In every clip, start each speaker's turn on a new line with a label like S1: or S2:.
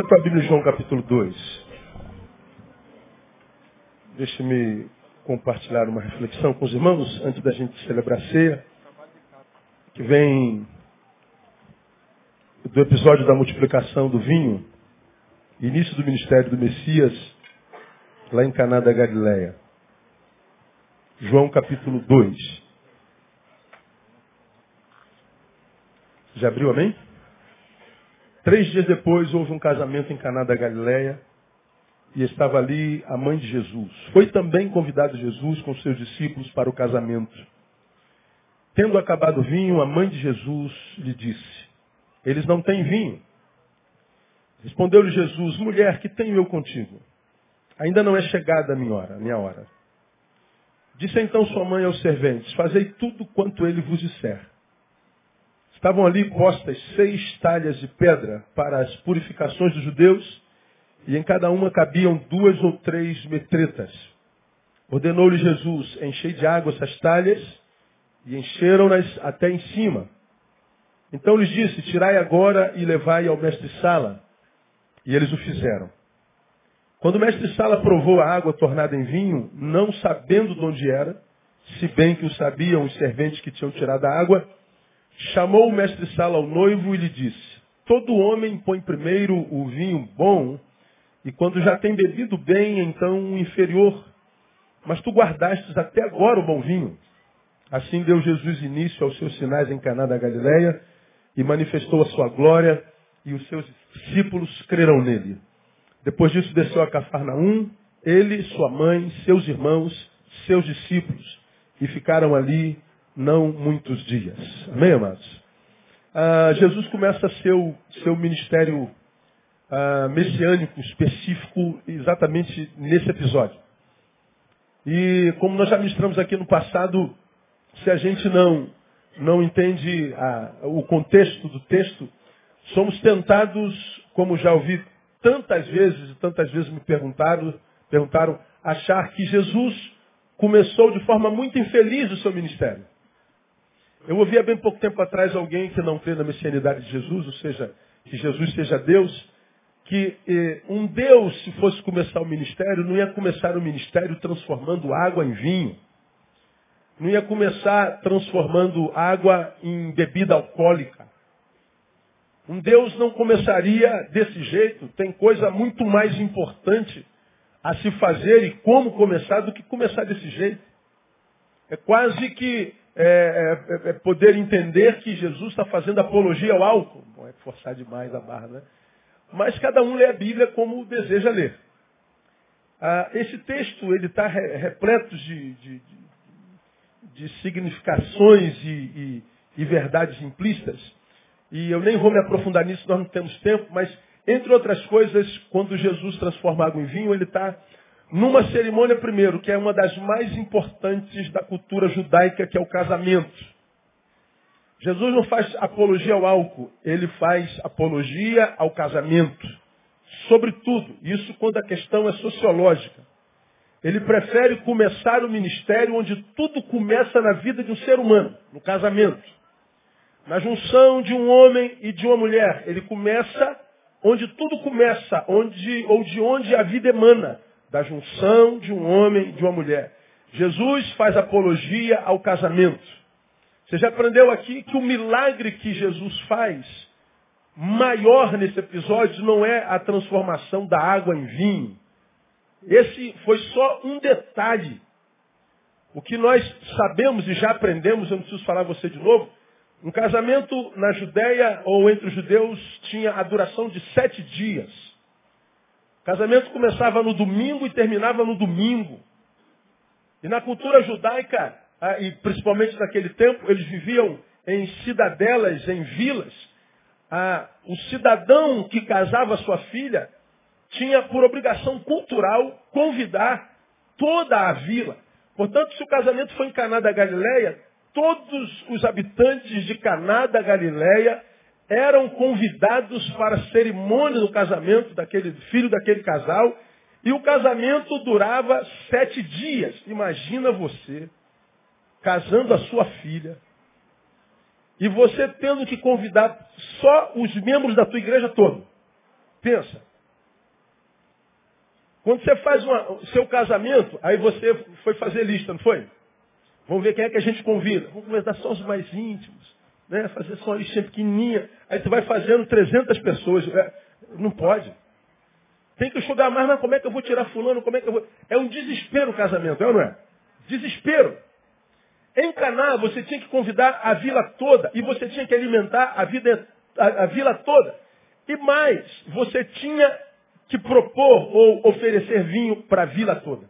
S1: Abra tua Bíblia João capítulo 2. Deixe-me compartilhar uma reflexão com os irmãos antes da gente celebrar a ceia, que vem do episódio da multiplicação do vinho, início do ministério do Messias, lá em Caná da Galileia. João capítulo 2. Já abriu, amém? Três dias depois houve um casamento em Caná da Galileia e estava ali a mãe de Jesus. Foi também convidado Jesus com seus discípulos para o casamento. Tendo acabado o vinho, a mãe de Jesus lhe disse: Eles não têm vinho. Respondeu-lhe Jesus: Mulher, que tenho eu contigo? Ainda não é chegada a minha hora, a minha hora. Disse então sua mãe aos serventes: Fazei tudo quanto ele vos disser. Estavam ali postas seis talhas de pedra para as purificações dos judeus, e em cada uma cabiam duas ou três metretas. Ordenou-lhe Jesus, enchei de água essas talhas, e encheram-nas até em cima. Então lhes disse, tirai agora e levai ao mestre-sala. E eles o fizeram. Quando o mestre-sala provou a água tornada em vinho, não sabendo de onde era, se bem que o sabiam os serventes que tinham tirado a água, chamou o mestre-sala ao noivo e lhe disse, todo homem põe primeiro o vinho bom, e quando já tem bebido bem, então o inferior. Mas tu guardastes até agora o bom vinho. Assim deu Jesus início aos seus sinais em Caná da Galileia e manifestou a sua glória e os seus discípulos creram nele. Depois disso desceu a Cafarnaum, ele, sua mãe, seus irmãos, seus discípulos e ficaram ali não muitos dias. Amém, amados? Ah, Jesus começa seu, seu ministério ah, messiânico específico exatamente nesse episódio. E como nós já ministramos aqui no passado, se a gente não, não entende a, o contexto do texto, somos tentados, como já ouvi tantas vezes e tantas vezes me perguntaram, perguntaram, achar que Jesus começou de forma muito infeliz o seu ministério. Eu ouvi há bem pouco tempo atrás alguém que não crê na messianidade de Jesus, ou seja, que Jesus seja Deus, que eh, um Deus, se fosse começar o ministério, não ia começar o ministério transformando água em vinho. Não ia começar transformando água em bebida alcoólica. Um Deus não começaria desse jeito. Tem coisa muito mais importante a se fazer e como começar do que começar desse jeito. É quase que é, é, é poder entender que Jesus está fazendo apologia ao álcool. Bom, é forçar demais a barra, né? Mas cada um lê a Bíblia como deseja ler. Ah, esse texto ele está repleto de, de, de, de significações e, e, e verdades implícitas. E eu nem vou me aprofundar nisso, nós não temos tempo, mas, entre outras coisas, quando Jesus transforma água em vinho, ele está numa cerimônia, primeiro, que é uma das mais importantes da cultura judaica, que é o casamento. Jesus não faz apologia ao álcool, ele faz apologia ao casamento. Sobretudo, isso quando a questão é sociológica. Ele prefere começar o ministério onde tudo começa na vida de um ser humano, no casamento. Na junção de um homem e de uma mulher. Ele começa onde tudo começa, onde, ou de onde a vida emana da junção de um homem e de uma mulher. Jesus faz apologia ao casamento. Você já aprendeu aqui que o milagre que Jesus faz, maior nesse episódio, não é a transformação da água em vinho. Esse foi só um detalhe. O que nós sabemos e já aprendemos, eu não preciso falar você de novo, um casamento na Judéia ou entre os judeus tinha a duração de sete dias. Casamento começava no domingo e terminava no domingo. E na cultura judaica, ah, e principalmente naquele tempo, eles viviam em cidadelas, em vilas. Ah, o cidadão que casava sua filha tinha por obrigação cultural convidar toda a vila. Portanto, se o casamento foi em Caná da Galileia, todos os habitantes de Caná da Galileia eram convidados para a cerimônia do casamento daquele filho daquele casal, e o casamento durava sete dias. Imagina você casando a sua filha, e você tendo que convidar só os membros da tua igreja toda. Pensa. Quando você faz o seu casamento, aí você foi fazer lista, não foi? Vamos ver quem é que a gente convida. Vamos convidar só os mais íntimos. Né? Fazer só uma listinha pequenininha. Aí você vai fazendo 300 pessoas. É, não pode. Tem que estudar mais, mas como é que eu vou tirar fulano? Como é que eu vou... É um desespero o casamento, é ou não é? Desespero. Em Caná, você tinha que convidar a vila toda e você tinha que alimentar a, vida, a, a vila toda. E mais, você tinha que propor ou oferecer vinho para a vila toda.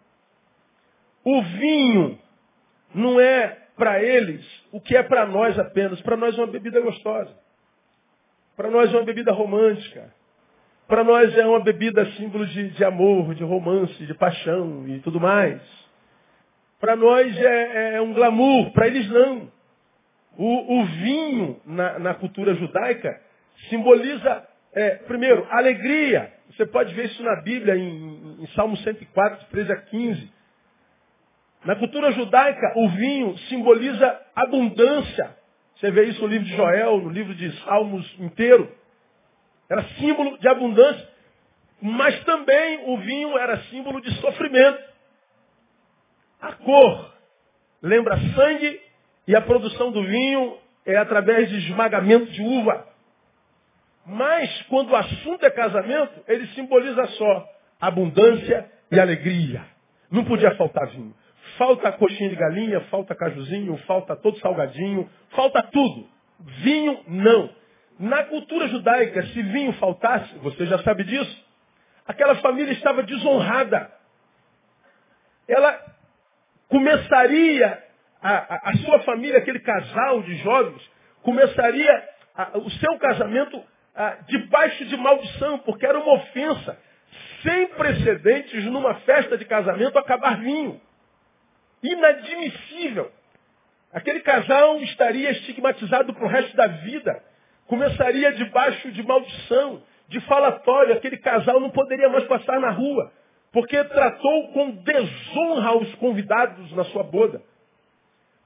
S1: O vinho não é para eles o que é para nós apenas. Para nós é uma bebida gostosa. Para nós é uma bebida romântica. Para nós é uma bebida símbolo de, de amor, de romance, de paixão e tudo mais. Para nós é, é, um glamour, para eles não. O, o vinho na, na, cultura judaica simboliza, é, primeiro, alegria. Você pode ver isso na Bíblia, em, em Salmo 104, 13 a 15. Na cultura judaica, o vinho simboliza abundância. Você vê isso no livro de Joel, no livro de Salmos inteiro. Era símbolo de abundância. Mas também o vinho era símbolo de sofrimento. A cor lembra sangue e a produção do vinho é através de esmagamento de uva. Mas quando o assunto é casamento, ele simboliza só abundância e alegria. Não podia faltar vinho. Falta coxinha de galinha, falta cajuzinho, falta todo salgadinho, falta tudo. Vinho, não. Na cultura judaica, se vinho faltasse, você já sabe disso, aquela família estava desonrada. Ela começaria, a, a, a sua família, aquele casal de jovens, começaria a, o seu casamento debaixo de maldição, porque era uma ofensa sem precedentes numa festa de casamento acabar vinho. Inadmissível. Aquele casal estaria estigmatizado para o resto da vida. Começaria debaixo de maldição, de falatório. Aquele casal não poderia mais passar na rua porque tratou com desonra os convidados na sua boda.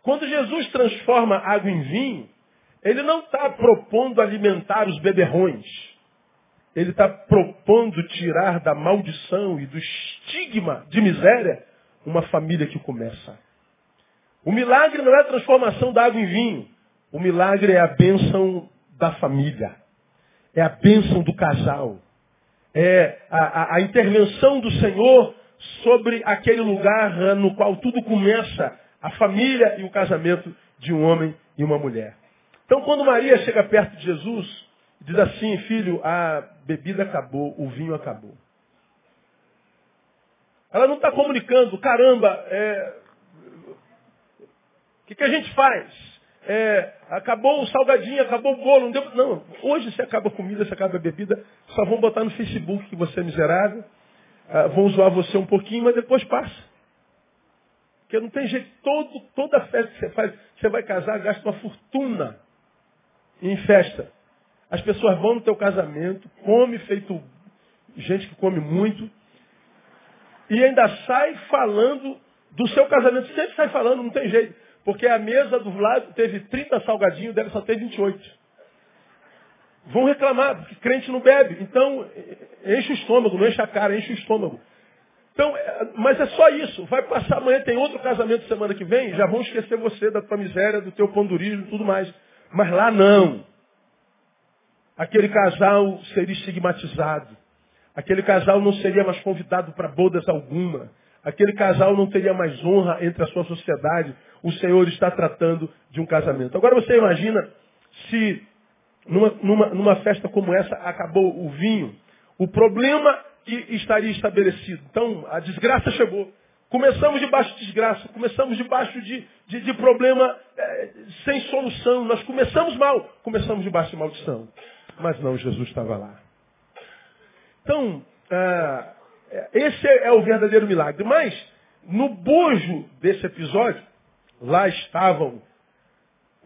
S1: Quando Jesus transforma água em vinho, ele não está propondo alimentar os beberrões. Ele está propondo tirar da maldição e do estigma de miséria uma família que começa. O milagre não é a transformação da água em vinho. O milagre é a bênção da família. É a bênção do casal é, a, a, intervenção do Senhor sobre aquele lugar no qual tudo começa, a família e o casamento de um homem e uma mulher. Então, quando Maria chega perto de Jesus, diz assim, filho, a bebida acabou, o vinho acabou. Ela não está comunicando, caramba, é... o que, que a gente faz? é, acabou o salgadinho, acabou o bolo. Não, deu, não, hoje se acaba a comida, se acaba a bebida, só vão botar no Facebook que você é miserável, ah, vão zoar você um pouquinho, mas depois passa. Porque não tem jeito, todo, toda festa que você faz, você vai casar, gasta uma fortuna em festa. As pessoas vão no teu casamento, come feito gente que come muito, e ainda sai falando do seu casamento. Sempre sai falando, não tem jeito. Porque a mesa do lado teve 30 salgadinhos, deve só ter 28. Vão reclamar, porque crente não bebe. Então, enche o estômago, não enche a cara, enche o estômago. Então, é, mas é só isso. Vai passar amanhã, tem outro casamento semana que vem, já vão esquecer você da tua miséria, do teu pandurismo e tudo mais. Mas lá não. Aquele casal seria estigmatizado. Aquele casal não seria mais convidado para bodas alguma. Aquele casal não teria mais honra entre a sua sociedade. O Senhor está tratando de um casamento. Agora você imagina se numa, numa, numa festa como essa acabou o vinho, o problema que estaria estabelecido. Então, a desgraça chegou. Começamos debaixo de desgraça, começamos debaixo de, de, de problema é, sem solução. Nós começamos mal, começamos debaixo de maldição. Mas não, Jesus estava lá. Então, ah, esse é o verdadeiro milagre. Mas, no bojo desse episódio, lá estavam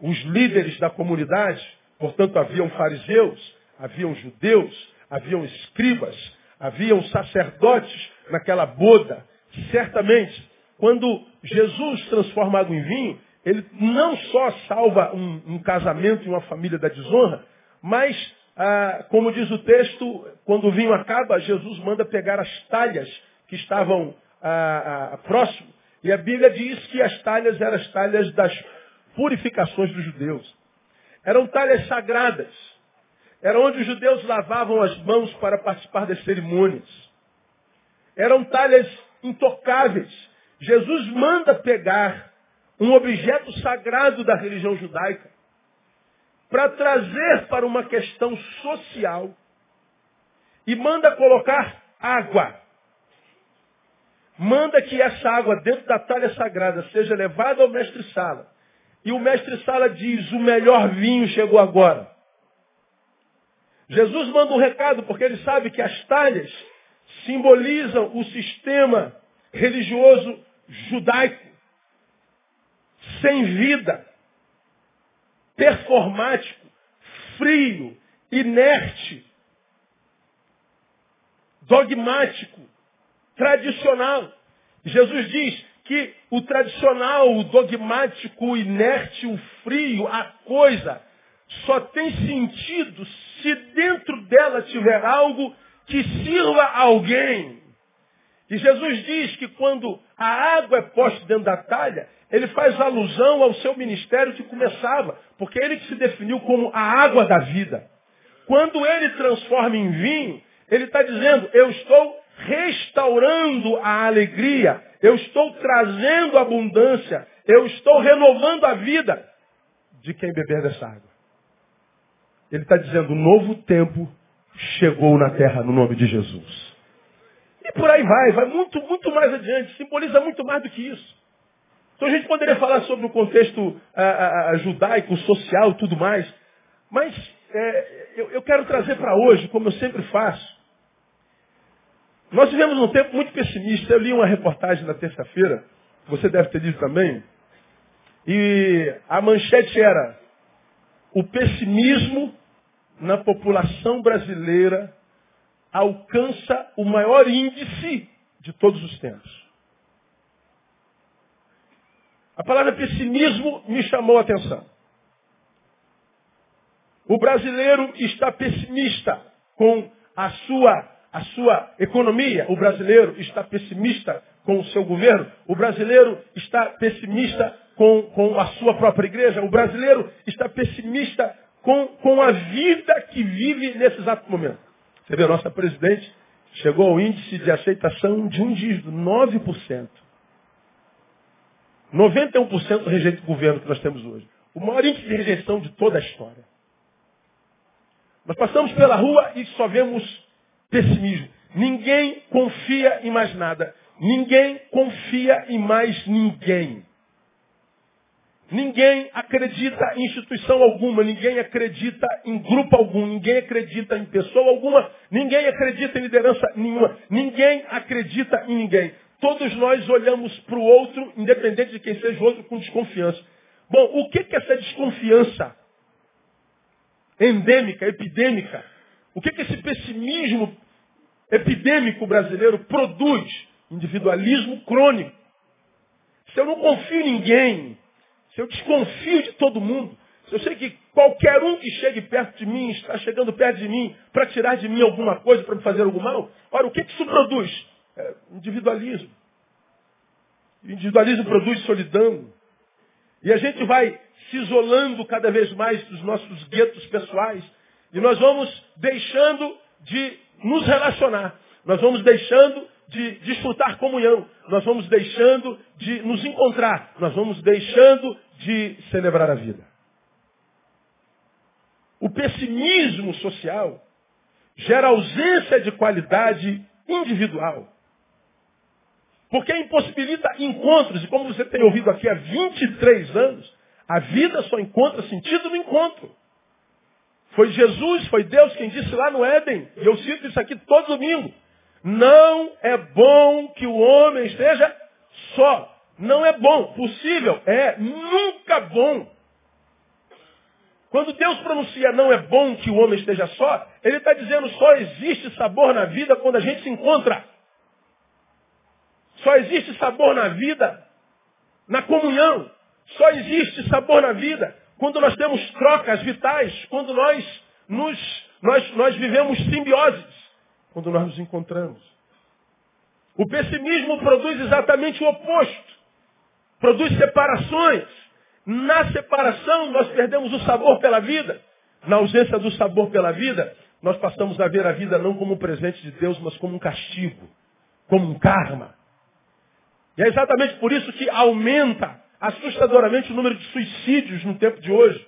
S1: os líderes da comunidade, portanto, haviam fariseus, haviam judeus, haviam escribas, haviam sacerdotes naquela boda. Certamente, quando Jesus transforma água em vinho, ele não só salva um, um casamento e uma família da desonra, mas ah, como diz o texto, quando o vinho acaba, Jesus manda pegar as talhas que estavam ah, ah, próximo. E a Bíblia diz que as talhas eram as talhas das purificações dos judeus. Eram talhas sagradas. Era onde os judeus lavavam as mãos para participar das cerimônias. Eram talhas intocáveis. Jesus manda pegar um objeto sagrado da religião judaica para trazer para uma questão social e manda colocar água. Manda que essa água dentro da talha sagrada seja levada ao mestre-sala. E o mestre-sala diz, o melhor vinho chegou agora. Jesus manda um recado, porque ele sabe que as talhas simbolizam o sistema religioso judaico, sem vida, performático, frio, inerte, dogmático, tradicional. Jesus diz que o tradicional, o dogmático, o inerte, o frio, a coisa, só tem sentido se dentro dela tiver algo que sirva a alguém. E Jesus diz que quando a água é posta dentro da talha, ele faz alusão ao seu ministério que começava, porque ele que se definiu como a água da vida. Quando ele transforma em vinho, ele está dizendo, eu estou restaurando a alegria, eu estou trazendo abundância, eu estou renovando a vida de quem beber dessa água. Ele está dizendo, novo tempo chegou na terra no nome de Jesus. E por aí vai, vai muito, muito mais adiante, simboliza muito mais do que isso. Então a gente poderia falar sobre o contexto a, a, a judaico, social tudo mais, mas é, eu, eu quero trazer para hoje, como eu sempre faço, nós vivemos um tempo muito pessimista. Eu li uma reportagem na terça-feira, você deve ter lido também, e a manchete era o pessimismo na população brasileira alcança o maior índice de todos os tempos. A palavra pessimismo me chamou a atenção. O brasileiro está pessimista com a sua a sua economia. O brasileiro está pessimista com o seu governo. O brasileiro está pessimista com, com a sua própria igreja. O brasileiro está pessimista com, com a vida que vive nesse exato momento. Você vê, a nossa presidente chegou ao índice de aceitação de um dígito, 9%. 91% rejeita o governo que nós temos hoje. O maior índice de rejeição de toda a história. Nós passamos pela rua e só vemos pessimismo. Ninguém confia em mais nada. Ninguém confia em mais ninguém. Ninguém acredita em instituição alguma, ninguém acredita em grupo algum, ninguém acredita em pessoa alguma, ninguém acredita em liderança nenhuma, ninguém acredita em ninguém. Todos nós olhamos para o outro, independente de quem seja o outro, com desconfiança. Bom, o que é essa desconfiança endêmica, epidêmica, o que, que esse pessimismo epidêmico brasileiro produz? Individualismo crônico. Se eu não confio em ninguém, se eu desconfio de todo mundo, se eu sei que qualquer um que chegue perto de mim está chegando perto de mim para tirar de mim alguma coisa, para me fazer algum mal, ora, o que, que isso produz? É, individualismo. individualismo produz solidão. E a gente vai se isolando cada vez mais dos nossos guetos pessoais. E nós vamos deixando de nos relacionar. Nós vamos deixando de desfrutar comunhão. Nós vamos deixando de nos encontrar. Nós vamos deixando de celebrar a vida. O pessimismo social gera ausência de qualidade individual. Porque impossibilita encontros. E como você tem ouvido aqui há 23 anos, a vida só encontra sentido no encontro. Foi Jesus, foi Deus quem disse lá no Éden, e eu cito isso aqui todo domingo. Não é bom que o homem esteja só. Não é bom. Possível? É. Nunca bom. Quando Deus pronuncia não é bom que o homem esteja só, Ele está dizendo só existe sabor na vida quando a gente se encontra. Só existe sabor na vida na comunhão. Só existe sabor na vida quando nós temos trocas vitais, quando nós nos, nós, nós vivemos simbioses quando nós nos encontramos. O pessimismo produz exatamente o oposto. Produz separações. Na separação, nós perdemos o sabor pela vida. Na ausência do sabor pela vida, nós passamos a ver a vida não como um presente de Deus, mas como um castigo, como um karma. E é exatamente por isso que aumenta assustadoramente o número de suicídios no tempo de hoje.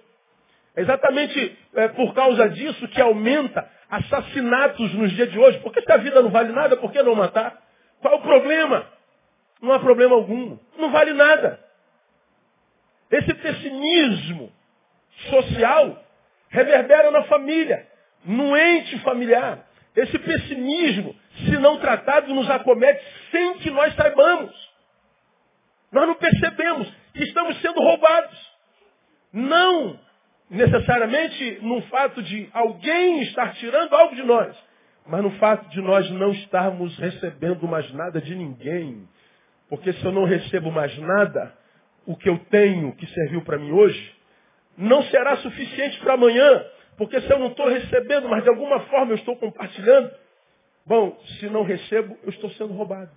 S1: É exatamente é, por causa disso que aumenta assassinatos nos dias de hoje. Porque se a vida não vale nada, por que não matar? Qual o problema? Não há problema algum. Não vale nada. Esse pessimismo social reverbera na família, no ente familiar. Esse pessimismo, se não tratado, nos acomete sem que nós saibamos. Nós não percebemos que estamos sendo roubados. Não necessariamente no fato de alguém estar tirando algo de nós, mas no fato de nós não estarmos recebendo mais nada de ninguém. Porque se eu não recebo mais nada, o que eu tenho que serviu para mim hoje, não será suficiente para amanhã. Porque se eu não estou recebendo, mas de alguma forma eu estou compartilhando, bom, se não recebo, eu estou sendo roubado.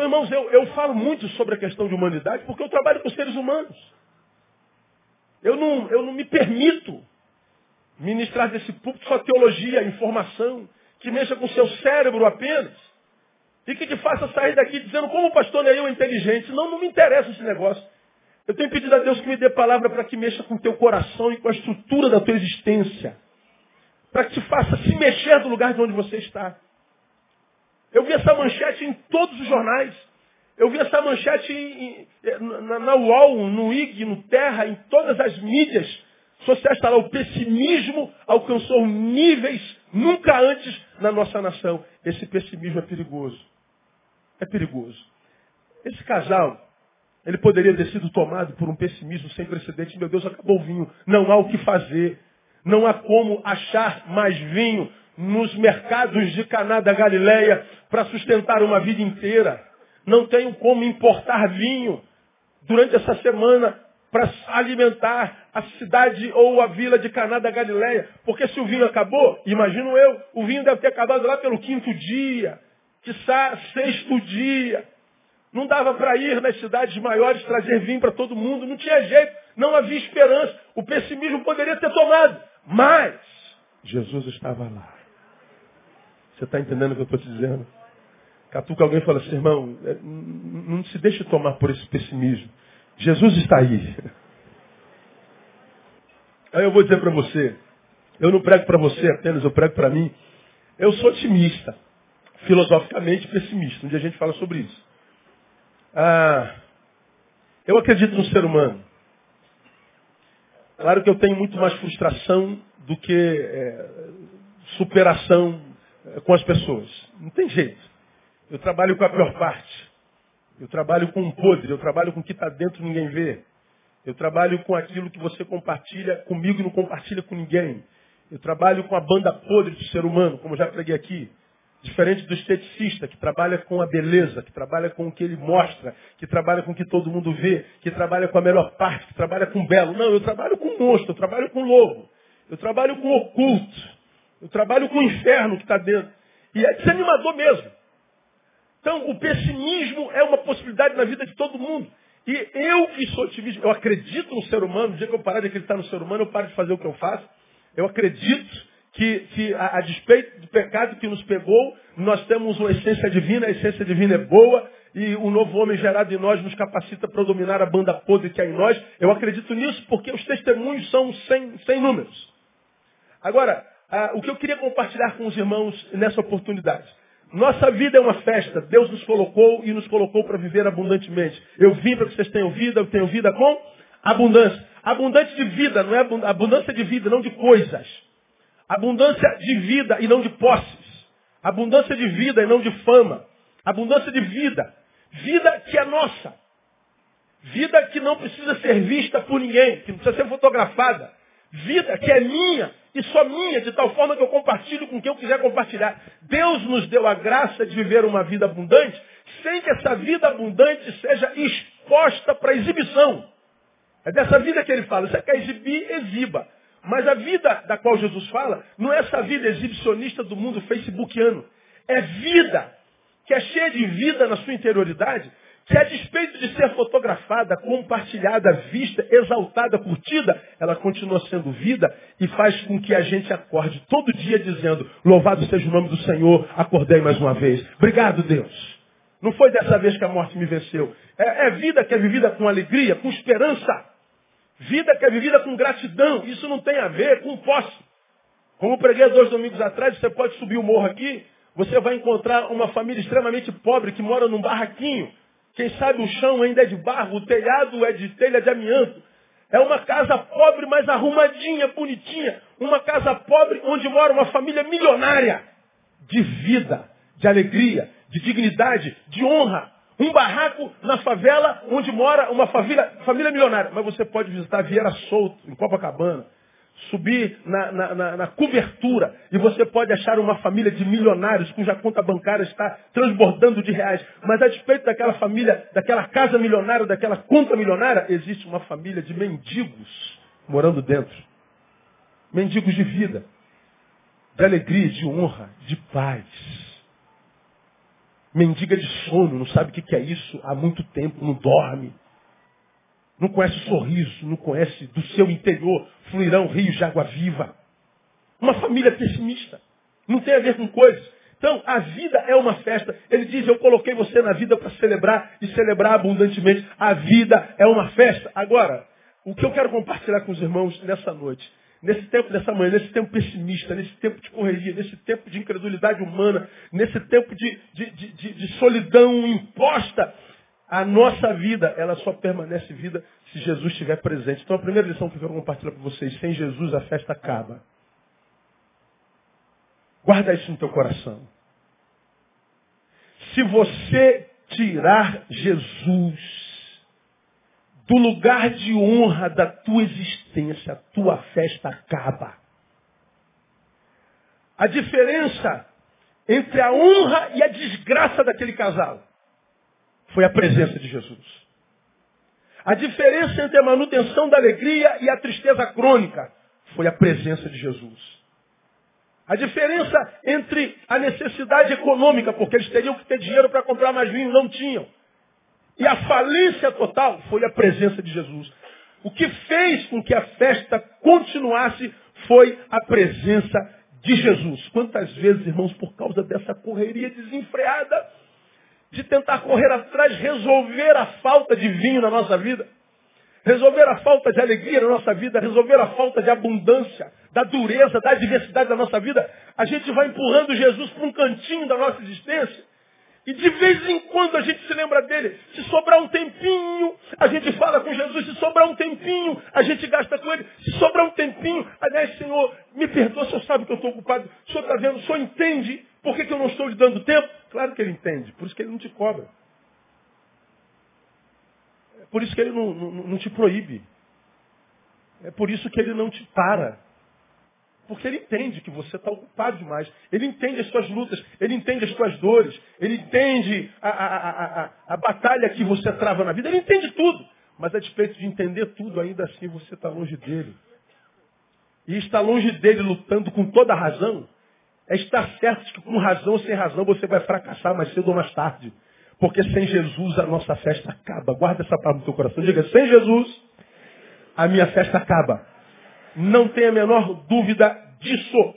S1: Então, irmãos, eu, eu falo muito sobre a questão de humanidade porque eu trabalho com seres humanos. Eu não, eu não me permito ministrar desse púlpito só teologia, informação, que mexa com o seu cérebro apenas. E que te faça sair daqui dizendo como pastor Neil é inteligente. Não, não me interessa esse negócio. Eu tenho pedido a Deus que me dê palavra para que mexa com o teu coração e com a estrutura da tua existência. Para que te faça se mexer do lugar de onde você está. Eu vi essa manchete em todos os jornais. Eu vi essa manchete em, na, na UOL, no IG, no Terra, em todas as mídias sociais está lá. O pessimismo alcançou níveis nunca antes na nossa nação. Esse pessimismo é perigoso. É perigoso. Esse casal, ele poderia ter sido tomado por um pessimismo sem precedente. Meu Deus, acabou o vinho. Não há o que fazer. Não há como achar mais vinho nos mercados de Caná da Galileia para sustentar uma vida inteira não tenho como importar vinho durante essa semana para alimentar a cidade ou a vila de Caná da Galileia. Porque se o vinho acabou, imagino eu, o vinho deve ter acabado lá pelo quinto dia, quiçá sexto dia. Não dava para ir nas cidades maiores trazer vinho para todo mundo, não tinha jeito, não havia esperança. O pessimismo poderia ter tomado, mas Jesus estava lá. Você está entendendo o que eu estou te dizendo? Catuca alguém e fala assim, irmão, é, não se deixe tomar por esse pessimismo. Jesus está aí. Aí eu vou dizer para você, eu não prego para você apenas, eu prego para mim. Eu sou otimista, filosoficamente pessimista. Um dia a gente fala sobre isso. Ah, eu acredito no ser humano. Claro que eu tenho muito mais frustração do que é, superação com as pessoas. Não tem jeito. Eu trabalho com a pior parte. Eu trabalho com o podre. Eu trabalho com o que está dentro e ninguém vê. Eu trabalho com aquilo que você compartilha comigo e não compartilha com ninguém. Eu trabalho com a banda podre do ser humano, como já preguei aqui. Diferente do esteticista, que trabalha com a beleza, que trabalha com o que ele mostra, que trabalha com o que todo mundo vê, que trabalha com a melhor parte, que trabalha com o belo. Não, eu trabalho com o monstro, eu trabalho com o lobo. Eu trabalho com o oculto. Eu trabalho com o inferno que está dentro. E é desanimador mesmo. Então, o pessimismo é uma possibilidade na vida de todo mundo. E eu que sou otimista, eu acredito no ser humano, no dia que eu parar de acreditar no ser humano, eu paro de fazer o que eu faço. Eu acredito que, que a, a, despeito do pecado que nos pegou, nós temos uma essência divina, a essência divina é boa, e o novo homem gerado em nós nos capacita para dominar a banda podre que há em nós. Eu acredito nisso porque os testemunhos são sem, sem números. Agora, ah, o que eu queria compartilhar com os irmãos nessa oportunidade. Nossa vida é uma festa. Deus nos colocou e nos colocou para viver abundantemente. Eu vim para que vocês tenham vida, eu tenho vida com abundância. Abundante de vida, não é abundância de vida, não de coisas. Abundância de vida e não de posses. Abundância de vida e não de fama. Abundância de vida. Vida que é nossa. Vida que não precisa ser vista por ninguém, que não precisa ser fotografada. Vida que é minha e só minha, de tal forma que eu compartilho com quem eu quiser compartilhar. Deus nos deu a graça de viver uma vida abundante, sem que essa vida abundante seja exposta para exibição. É dessa vida que ele fala. Você quer exibir, exiba. Mas a vida da qual Jesus fala não é essa vida exibicionista do mundo facebookiano. É vida que é cheia de vida na sua interioridade, que a despeito de ser fotografada, compartilhada, vista, exaltada, curtida, ela continua sendo vida e faz com que a gente acorde todo dia dizendo, louvado seja o nome do Senhor, acordei mais uma vez. Obrigado, Deus. Não foi dessa vez que a morte me venceu. É, é vida que é vivida com alegria, com esperança. Vida que é vivida com gratidão. Isso não tem a ver com posse. Como preguei dois domingos atrás, você pode subir o morro aqui, você vai encontrar uma família extremamente pobre que mora num barraquinho. Quem sabe o chão ainda é de barro, o telhado é de telha de amianto. É uma casa pobre, mas arrumadinha, bonitinha. Uma casa pobre onde mora uma família milionária. De vida, de alegria, de dignidade, de honra. Um barraco na favela onde mora uma família, família milionária. Mas você pode visitar Vieira Solto, em Copacabana. Subir na, na, na, na, cobertura e você pode achar uma família de milionários cuja conta bancária está transbordando de reais. Mas a despeito daquela família, daquela casa milionária, daquela conta milionária, existe uma família de mendigos morando dentro. Mendigos de vida, de alegria, de honra, de paz mendiga de sono, não sabe o que é isso há muito tempo, não dorme. Não conhece o sorriso, não conhece do seu interior fluirão rios de água viva. Uma família pessimista. Não tem a ver com coisas. Então, a vida é uma festa. Ele diz, eu coloquei você na vida para celebrar e celebrar abundantemente. A vida é uma festa. Agora, o que eu quero compartilhar com os irmãos nessa noite nesse tempo dessa manhã, nesse tempo pessimista, nesse tempo de correria, nesse tempo de incredulidade humana, nesse tempo de, de, de, de, solidão imposta, a nossa vida, ela só permanece vida se Jesus estiver presente. Então a primeira lição que eu quero compartilhar com vocês, sem Jesus a festa acaba. Guarda isso no teu coração. Se você tirar Jesus do lugar de honra da tua existência, a tua festa acaba. A diferença entre a honra e a desgraça daquele casal foi a presença de Jesus. A diferença entre a manutenção da alegria e a tristeza crônica foi a presença de Jesus. A diferença entre a necessidade econômica, porque eles teriam que ter dinheiro para comprar mais vinho, não tinham. E a falência total foi a presença de Jesus. O que fez com que a festa continuasse foi a presença de Jesus. Quantas vezes, irmãos, por causa dessa correria desenfreada, de tentar correr atrás, resolver a falta de vinho na nossa vida, resolver a falta de alegria na nossa vida, resolver a falta de abundância, da dureza, da diversidade da nossa vida, a gente vai empurrando Jesus para um cantinho da nossa existência e de vez em quando a gente se lembra dele. Se sobrar um tempinho, a gente fala com Jesus. Se sobrar um tempinho, a gente gasta com ele. Se sobrar um tempinho, aliás, Senhor, me perdoa, o Senhor sabe que eu estou ocupado. O Senhor está vendo, o Senhor entende por que, que eu não estou lhe dando tempo? Claro que ele entende, por isso que ele não te cobra. É por isso que ele não, não, não te proíbe. É por isso que ele não te para. Porque ele entende que você está ocupado demais. Ele entende as suas lutas, ele entende as suas dores, ele entende a, a, a, a, batalha que você trava na vida, ele entende tudo. Mas a despeito de entender tudo, ainda assim você está longe dele. E estar longe dele lutando com toda a razão, é estar certo que com razão ou sem razão você vai fracassar mais cedo ou mais tarde. Porque sem Jesus a nossa festa acaba. Guarda essa palavra no teu coração. Diga, sem Jesus a minha festa acaba. Não tenha a menor dúvida disso.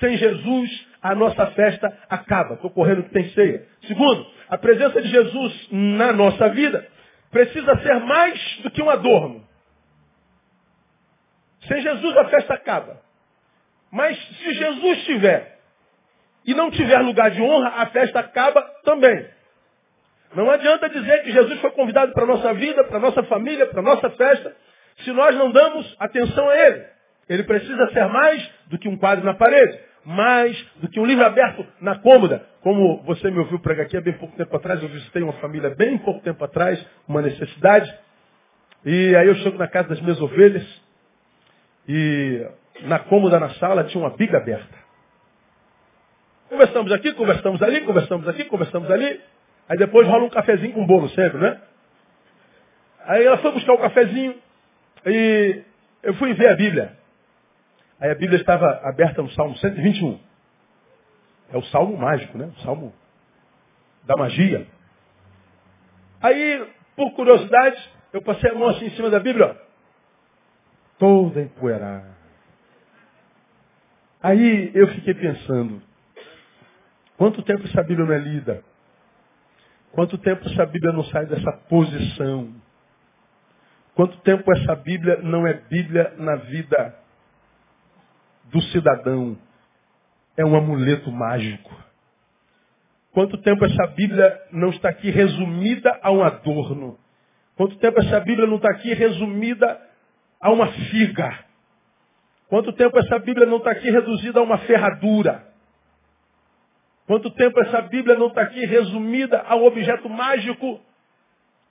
S1: Sem Jesus, a nossa festa acaba. Estou correndo que tem ceia. Segundo, a presença de Jesus na nossa vida precisa ser mais do que um adorno. Sem Jesus, a festa acaba. Mas se Jesus estiver e não tiver lugar de honra, a festa acaba também. Não adianta dizer que Jesus foi convidado para a nossa vida, para a nossa família, para a nossa festa, se nós não damos atenção a Ele. Ele precisa ser mais do que um quadro na parede, mais do que um livro aberto na cômoda. Como você me ouviu pregar aqui há bem pouco tempo atrás, eu visitei uma família bem pouco tempo atrás, uma necessidade. E aí eu chego na casa das minhas ovelhas e na cômoda na sala tinha uma biga aberta. Conversamos aqui, conversamos ali, conversamos aqui, conversamos ali. Aí depois rola um cafezinho com bolo sempre, né? Aí ela foi buscar o cafezinho. E eu fui ver a Bíblia. Aí a Bíblia estava aberta no Salmo 121. É o salmo mágico, né? O salmo da magia. Aí, por curiosidade, eu passei a mão assim em cima da Bíblia, ó, toda empoeirada. Aí eu fiquei pensando, quanto tempo essa Bíblia não é lida? Quanto tempo essa Bíblia não sai dessa posição? Quanto tempo essa Bíblia não é Bíblia na vida do cidadão? É um amuleto mágico. Quanto tempo essa Bíblia não está aqui resumida a um adorno? Quanto tempo essa Bíblia não está aqui resumida a uma figa? Quanto tempo essa Bíblia não está aqui reduzida a uma ferradura? Quanto tempo essa Bíblia não está aqui resumida a um objeto mágico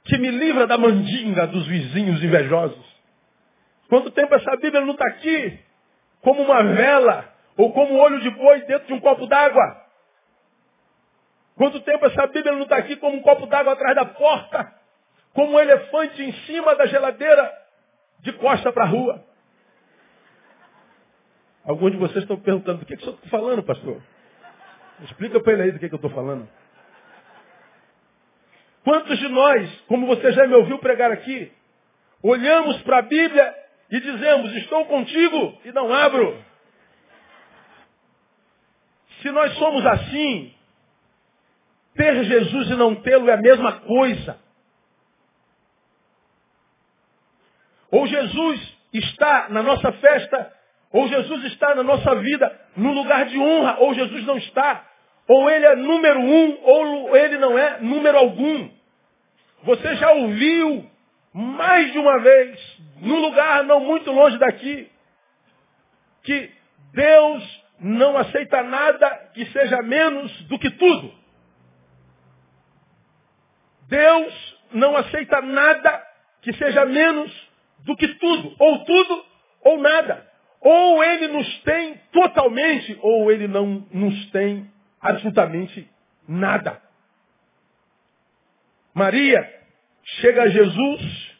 S1: que me livra da mandinga dos vizinhos invejosos? Quanto tempo essa Bíblia não está aqui como uma vela ou como um olho de boi dentro de um copo d'água? Quanto tempo essa Bíblia não está aqui como um copo d'água atrás da porta? Como um elefante em cima da geladeira de costa para a rua? Alguns de vocês estão perguntando, do que, que o está falando, pastor? Explica para ele aí do que, que eu estou falando. Quantos de nós, como você já me ouviu pregar aqui, olhamos para a Bíblia e dizemos, estou contigo e não abro? Se nós somos assim, ter Jesus e não tê-lo é a mesma coisa. Ou Jesus está na nossa festa ou Jesus está na nossa vida no lugar de honra, ou Jesus não está. Ou ele é número um, ou ele não é número algum. Você já ouviu mais de uma vez, num lugar não muito longe daqui, que Deus não aceita nada que seja menos do que tudo. Deus não aceita nada que seja menos do que tudo. Ou tudo ou nada. Ou ele nos tem totalmente, ou ele não nos tem absolutamente nada. Maria chega a Jesus,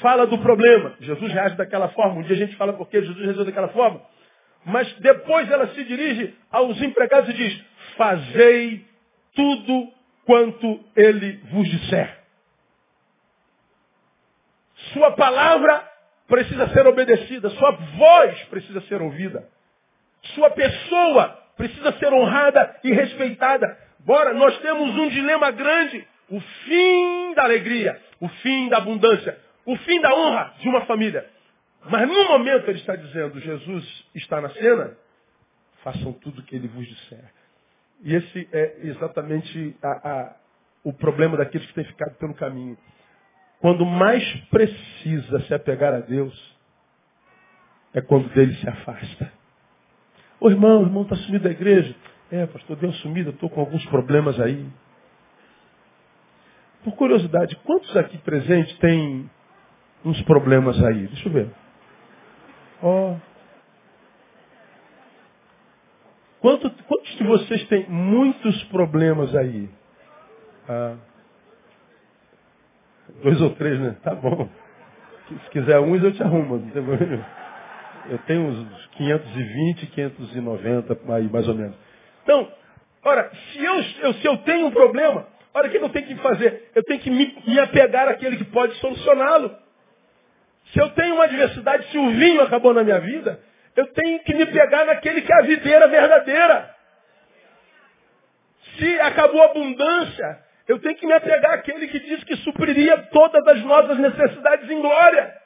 S1: fala do problema. Jesus reage daquela forma. Um dia a gente fala porque Jesus reagiu daquela forma. Mas depois ela se dirige aos empregados e diz: Fazei tudo quanto ele vos disser. Sua palavra precisa ser obedecida, sua voz precisa ser ouvida, sua pessoa precisa ser honrada e respeitada. Bora, nós temos um dilema grande: o fim da alegria, o fim da abundância, o fim da honra de uma família. Mas no momento ele está dizendo, Jesus está na cena, façam tudo o que ele vos disser. E esse é exatamente a, a, o problema daqueles que têm ficado pelo caminho. Quando mais precisa se apegar a Deus, é quando dele se afasta. Ô irmão, o irmão está sumido da igreja. É, pastor, deu sumido, estou com alguns problemas aí. Por curiosidade, quantos aqui presentes têm uns problemas aí? Deixa eu ver. Ó. Oh. Quanto, quantos de vocês têm muitos problemas aí? Ah. Dois ou três, né? Tá bom. Se quiser uns, eu te arrumo. Não tem problema. Eu tenho uns 520, 590 aí, mais ou menos. Então, ora, se eu, eu, se eu tenho um problema, olha o que eu tenho que fazer? Eu tenho que me, me apegar àquele que pode solucioná-lo. Se eu tenho uma adversidade, se o vinho acabou na minha vida, eu tenho que me pegar naquele que é a videira verdadeira. Se acabou a abundância, eu tenho que me apegar àquele que diz que supriria todas as nossas necessidades em glória.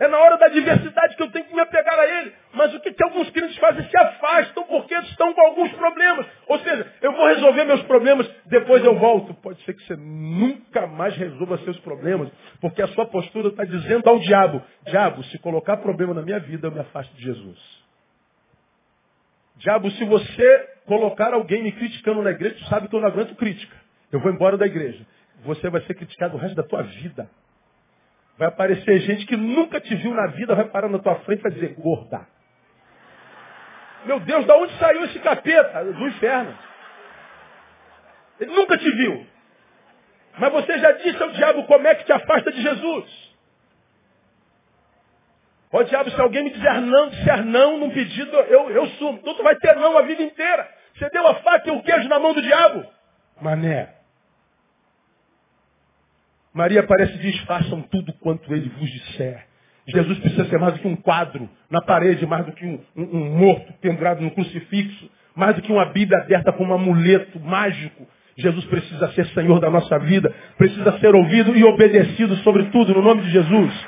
S1: É na hora da adversidade que eu tenho que me apegar a ele. Mas o que, que alguns crentes fazem? Se afastam porque estão com alguns problemas. Ou seja, eu vou resolver meus problemas, depois eu volto. Pode ser que você nunca mais resolva seus problemas, porque a sua postura está dizendo ao diabo, diabo, se colocar problema na minha vida, eu me afasto de Jesus. Diabo, se você colocar alguém me criticando na igreja, tu sabe que eu não aguento crítica. Eu vou embora da igreja. Você vai ser criticado o resto da tua vida. Vai aparecer gente que nunca te viu na vida, vai parar na tua frente e vai dizer, gorda. Meu Deus, da onde saiu esse capeta? Do inferno. Ele nunca te viu. Mas você já disse ao diabo como é que te afasta de Jesus. Ó diabo, se alguém me disser não, disser não num pedido, eu, eu sumo. Então tu vai ter não a vida inteira. Você deu a faca e o queijo na mão do diabo. Mané. Maria aparece e diz, façam tudo quanto ele vos disser. Jesus precisa ser mais do que um quadro na parede, mais do que um, um, um morto pendurado no crucifixo, mais do que uma Bíblia aberta com um amuleto mágico. Jesus precisa ser Senhor da nossa vida, precisa ser ouvido e obedecido, sobretudo, no nome de Jesus.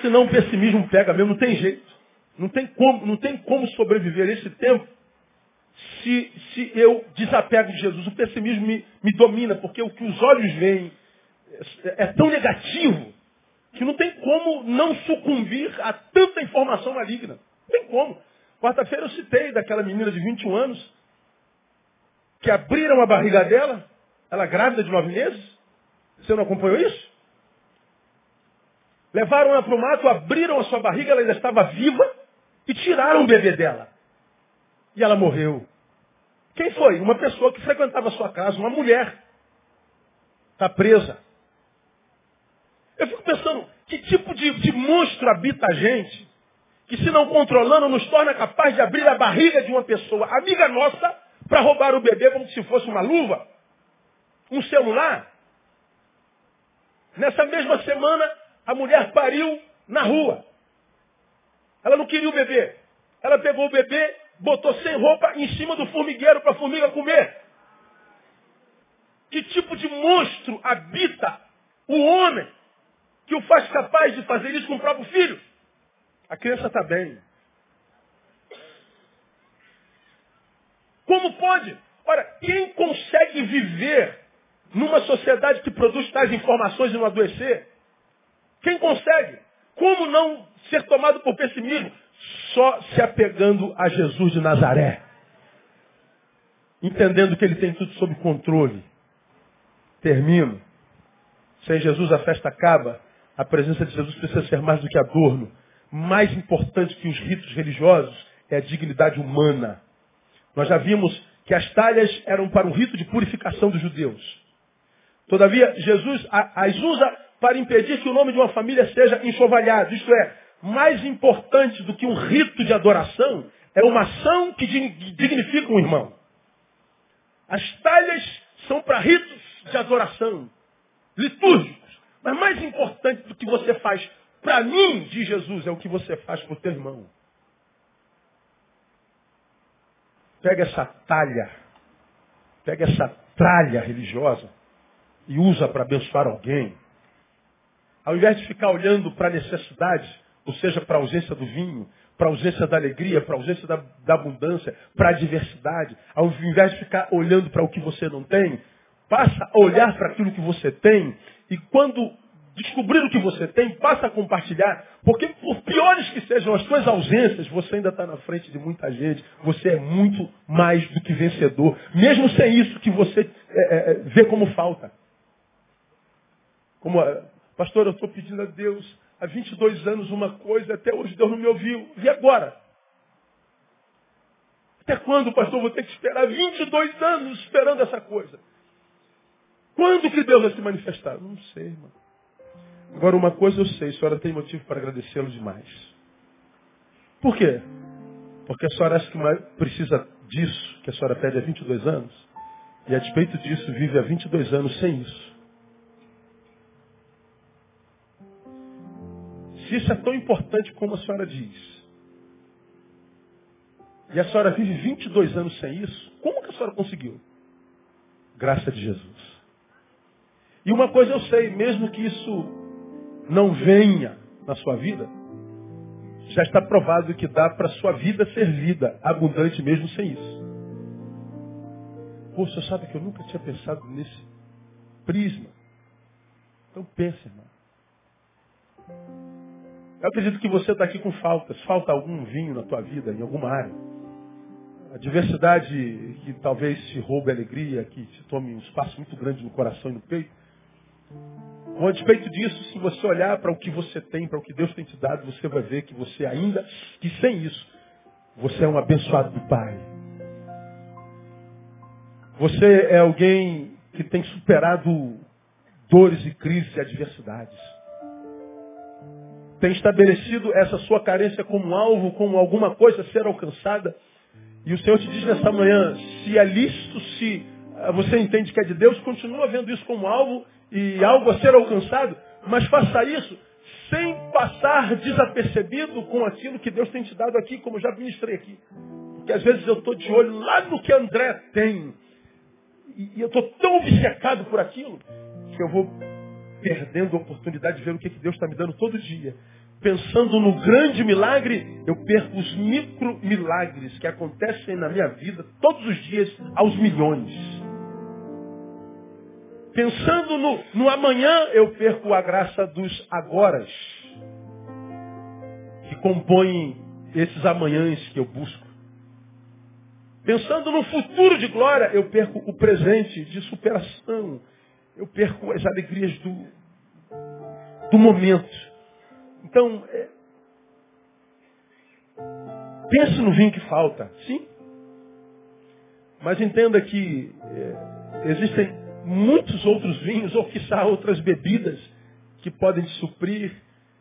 S1: Senão o pessimismo pega mesmo, não tem jeito. Não tem como, não tem como sobreviver esse tempo se, se eu desapego de Jesus. O pessimismo me, me domina, porque o que os olhos veem é, é tão negativo que não tem como não sucumbir a tanta informação maligna. Não tem como. Quarta-feira eu citei daquela menina de 21 anos que abriram a barriga dela, ela grávida de nove meses. Você não acompanhou isso? Levaram ela para o mato, abriram a sua barriga, ela ainda estava viva e tiraram o bebê dela. E ela morreu. Quem foi? Uma pessoa que frequentava a sua casa, uma mulher. Está presa. Eu fico pensando, que tipo de, de monstro habita a gente, que se não controlando, nos torna capaz de abrir a barriga de uma pessoa, amiga nossa, para roubar o bebê como se fosse uma luva, um celular. Nessa mesma semana, a mulher pariu na rua. Ela não queria o bebê. Ela pegou o bebê, botou sem roupa em cima do formigueiro para a formiga comer. Que tipo de monstro habita o homem que o faz capaz de fazer isso com o próprio filho? A criança está bem. Como pode? Ora, quem consegue viver numa sociedade que produz tais informações e não adoecer? Quem consegue? Como não ser tomado por pessimismo? Só se apegando a Jesus de Nazaré. Entendendo que ele tem tudo sob controle. Termino. Sem Jesus a festa acaba. A presença de Jesus precisa ser mais do que adorno. Mais importante que os ritos religiosos é a dignidade humana. Nós já vimos que as talhas eram para um rito de purificação dos judeus. Todavia, Jesus as usa para impedir que o nome de uma família seja enxovalhado. Isto é, mais importante do que um rito de adoração é uma ação que dignifica um irmão. As talhas são para ritos de adoração, litúrgicos. Mas mais importante do que você faz para mim, de Jesus, é o que você faz para o teu irmão. Pega essa talha, pega essa tralha religiosa e usa para abençoar alguém. Ao invés de ficar olhando para a necessidade, ou seja, para a ausência do vinho, para a ausência da alegria, para a ausência da, da abundância, para a diversidade. Ao invés de ficar olhando para o que você não tem, passa a olhar para aquilo que você tem e quando descobrir o que você tem, passa a compartilhar, porque por piores que sejam as suas ausências, você ainda está na frente de muita gente, você é muito mais do que vencedor, mesmo sem isso que você é, é, vê como falta. Como, pastor, eu estou pedindo a Deus há 22 anos uma coisa, até hoje Deus não me ouviu. E agora? Até quando, pastor, vou ter que esperar 22 anos esperando essa coisa? Quando que Deus vai se manifestar? Não sei, irmão. Agora, uma coisa eu sei, a senhora tem motivo para agradecê-lo demais. Por quê? Porque a senhora acha que precisa disso, que a senhora pede há 22 anos, e a despeito disso vive há 22 anos sem isso. Se isso é tão importante como a senhora diz, e a senhora vive 22 anos sem isso, como que a senhora conseguiu? Graça de Jesus. E uma coisa eu sei, mesmo que isso não venha na sua vida, já está provado que dá para a sua vida ser vida abundante mesmo sem isso. Pô, você sabe que eu nunca tinha pensado nesse prisma. Então pense, irmão. Eu acredito que você está aqui com faltas. Falta algum vinho na tua vida, em alguma área. A diversidade que talvez te roube a alegria, que te tome um espaço muito grande no coração e no peito. Com despeito disso, se você olhar para o que você tem, para o que Deus tem te dado, você vai ver que você ainda, que sem isso, você é um abençoado do Pai. Você é alguém que tem superado dores e crises e adversidades. Tem estabelecido essa sua carência como alvo, como alguma coisa a ser alcançada. E o Senhor te diz nessa manhã, se é lícito, se ah, você entende que é de Deus, continua vendo isso como alvo e algo a ser alcançado, mas faça isso sem passar desapercebido com aquilo que Deus tem te dado aqui, como já ministrei aqui. Porque às vezes eu estou de olho lá no que André tem. E, eu estou tão obcecado por aquilo que eu vou perdendo a oportunidade de ver o que, Deus está me dando todo dia. Pensando no grande milagre, eu perco os micro milagres que acontecem na minha vida todos os dias aos milhões. Pensando no, no amanhã, eu perco a graça dos agoras, que compõem esses amanhãs que eu busco. Pensando no futuro de glória, eu perco o presente de superação. Eu perco as alegrias do, do momento. Então, é, pense no vinho que falta, sim. Mas entenda que é, existem muitos outros vinhos, ou quiçá outras bebidas, que podem te suprir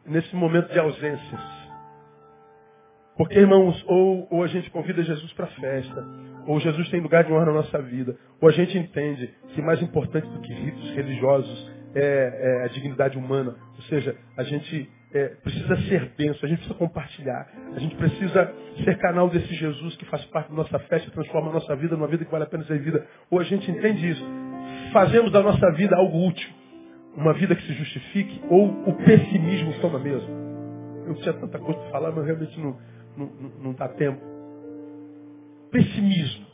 S1: nesse momento de ausências. Porque, irmãos, ou, ou a gente convida Jesus para a festa, ou Jesus tem lugar de honra na nossa vida, ou a gente entende que mais importante do que ritos religiosos é, é a dignidade humana. Ou seja, a gente é, precisa ser benção, a gente precisa compartilhar, a gente precisa ser canal desse Jesus que faz parte da nossa festa transforma a nossa vida numa vida que vale a pena ser vida. Ou a gente entende isso. Fazemos da nossa vida algo útil, uma vida que se justifique, ou o pessimismo toma mesmo. Eu tinha tanta coisa para falar, mas realmente não não, não dá tempo. Pessimismo.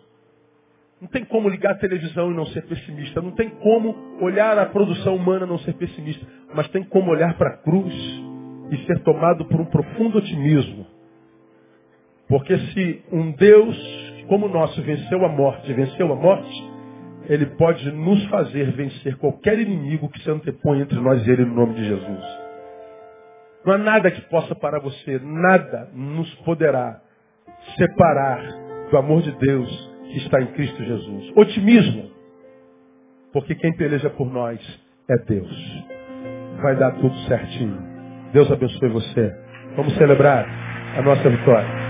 S1: Não tem como ligar a televisão e não ser pessimista. Não tem como olhar a produção humana e não ser pessimista. Mas tem como olhar para a cruz e ser tomado por um profundo otimismo. Porque se um Deus como o nosso venceu a morte, venceu a morte, ele pode nos fazer vencer qualquer inimigo que se antepõe entre nós e ele no nome de Jesus. Não há nada que possa parar você, nada nos poderá separar do amor de Deus que está em Cristo Jesus. Otimismo, porque quem peleja por nós é Deus. Vai dar tudo certinho. Deus abençoe você. Vamos celebrar a nossa vitória.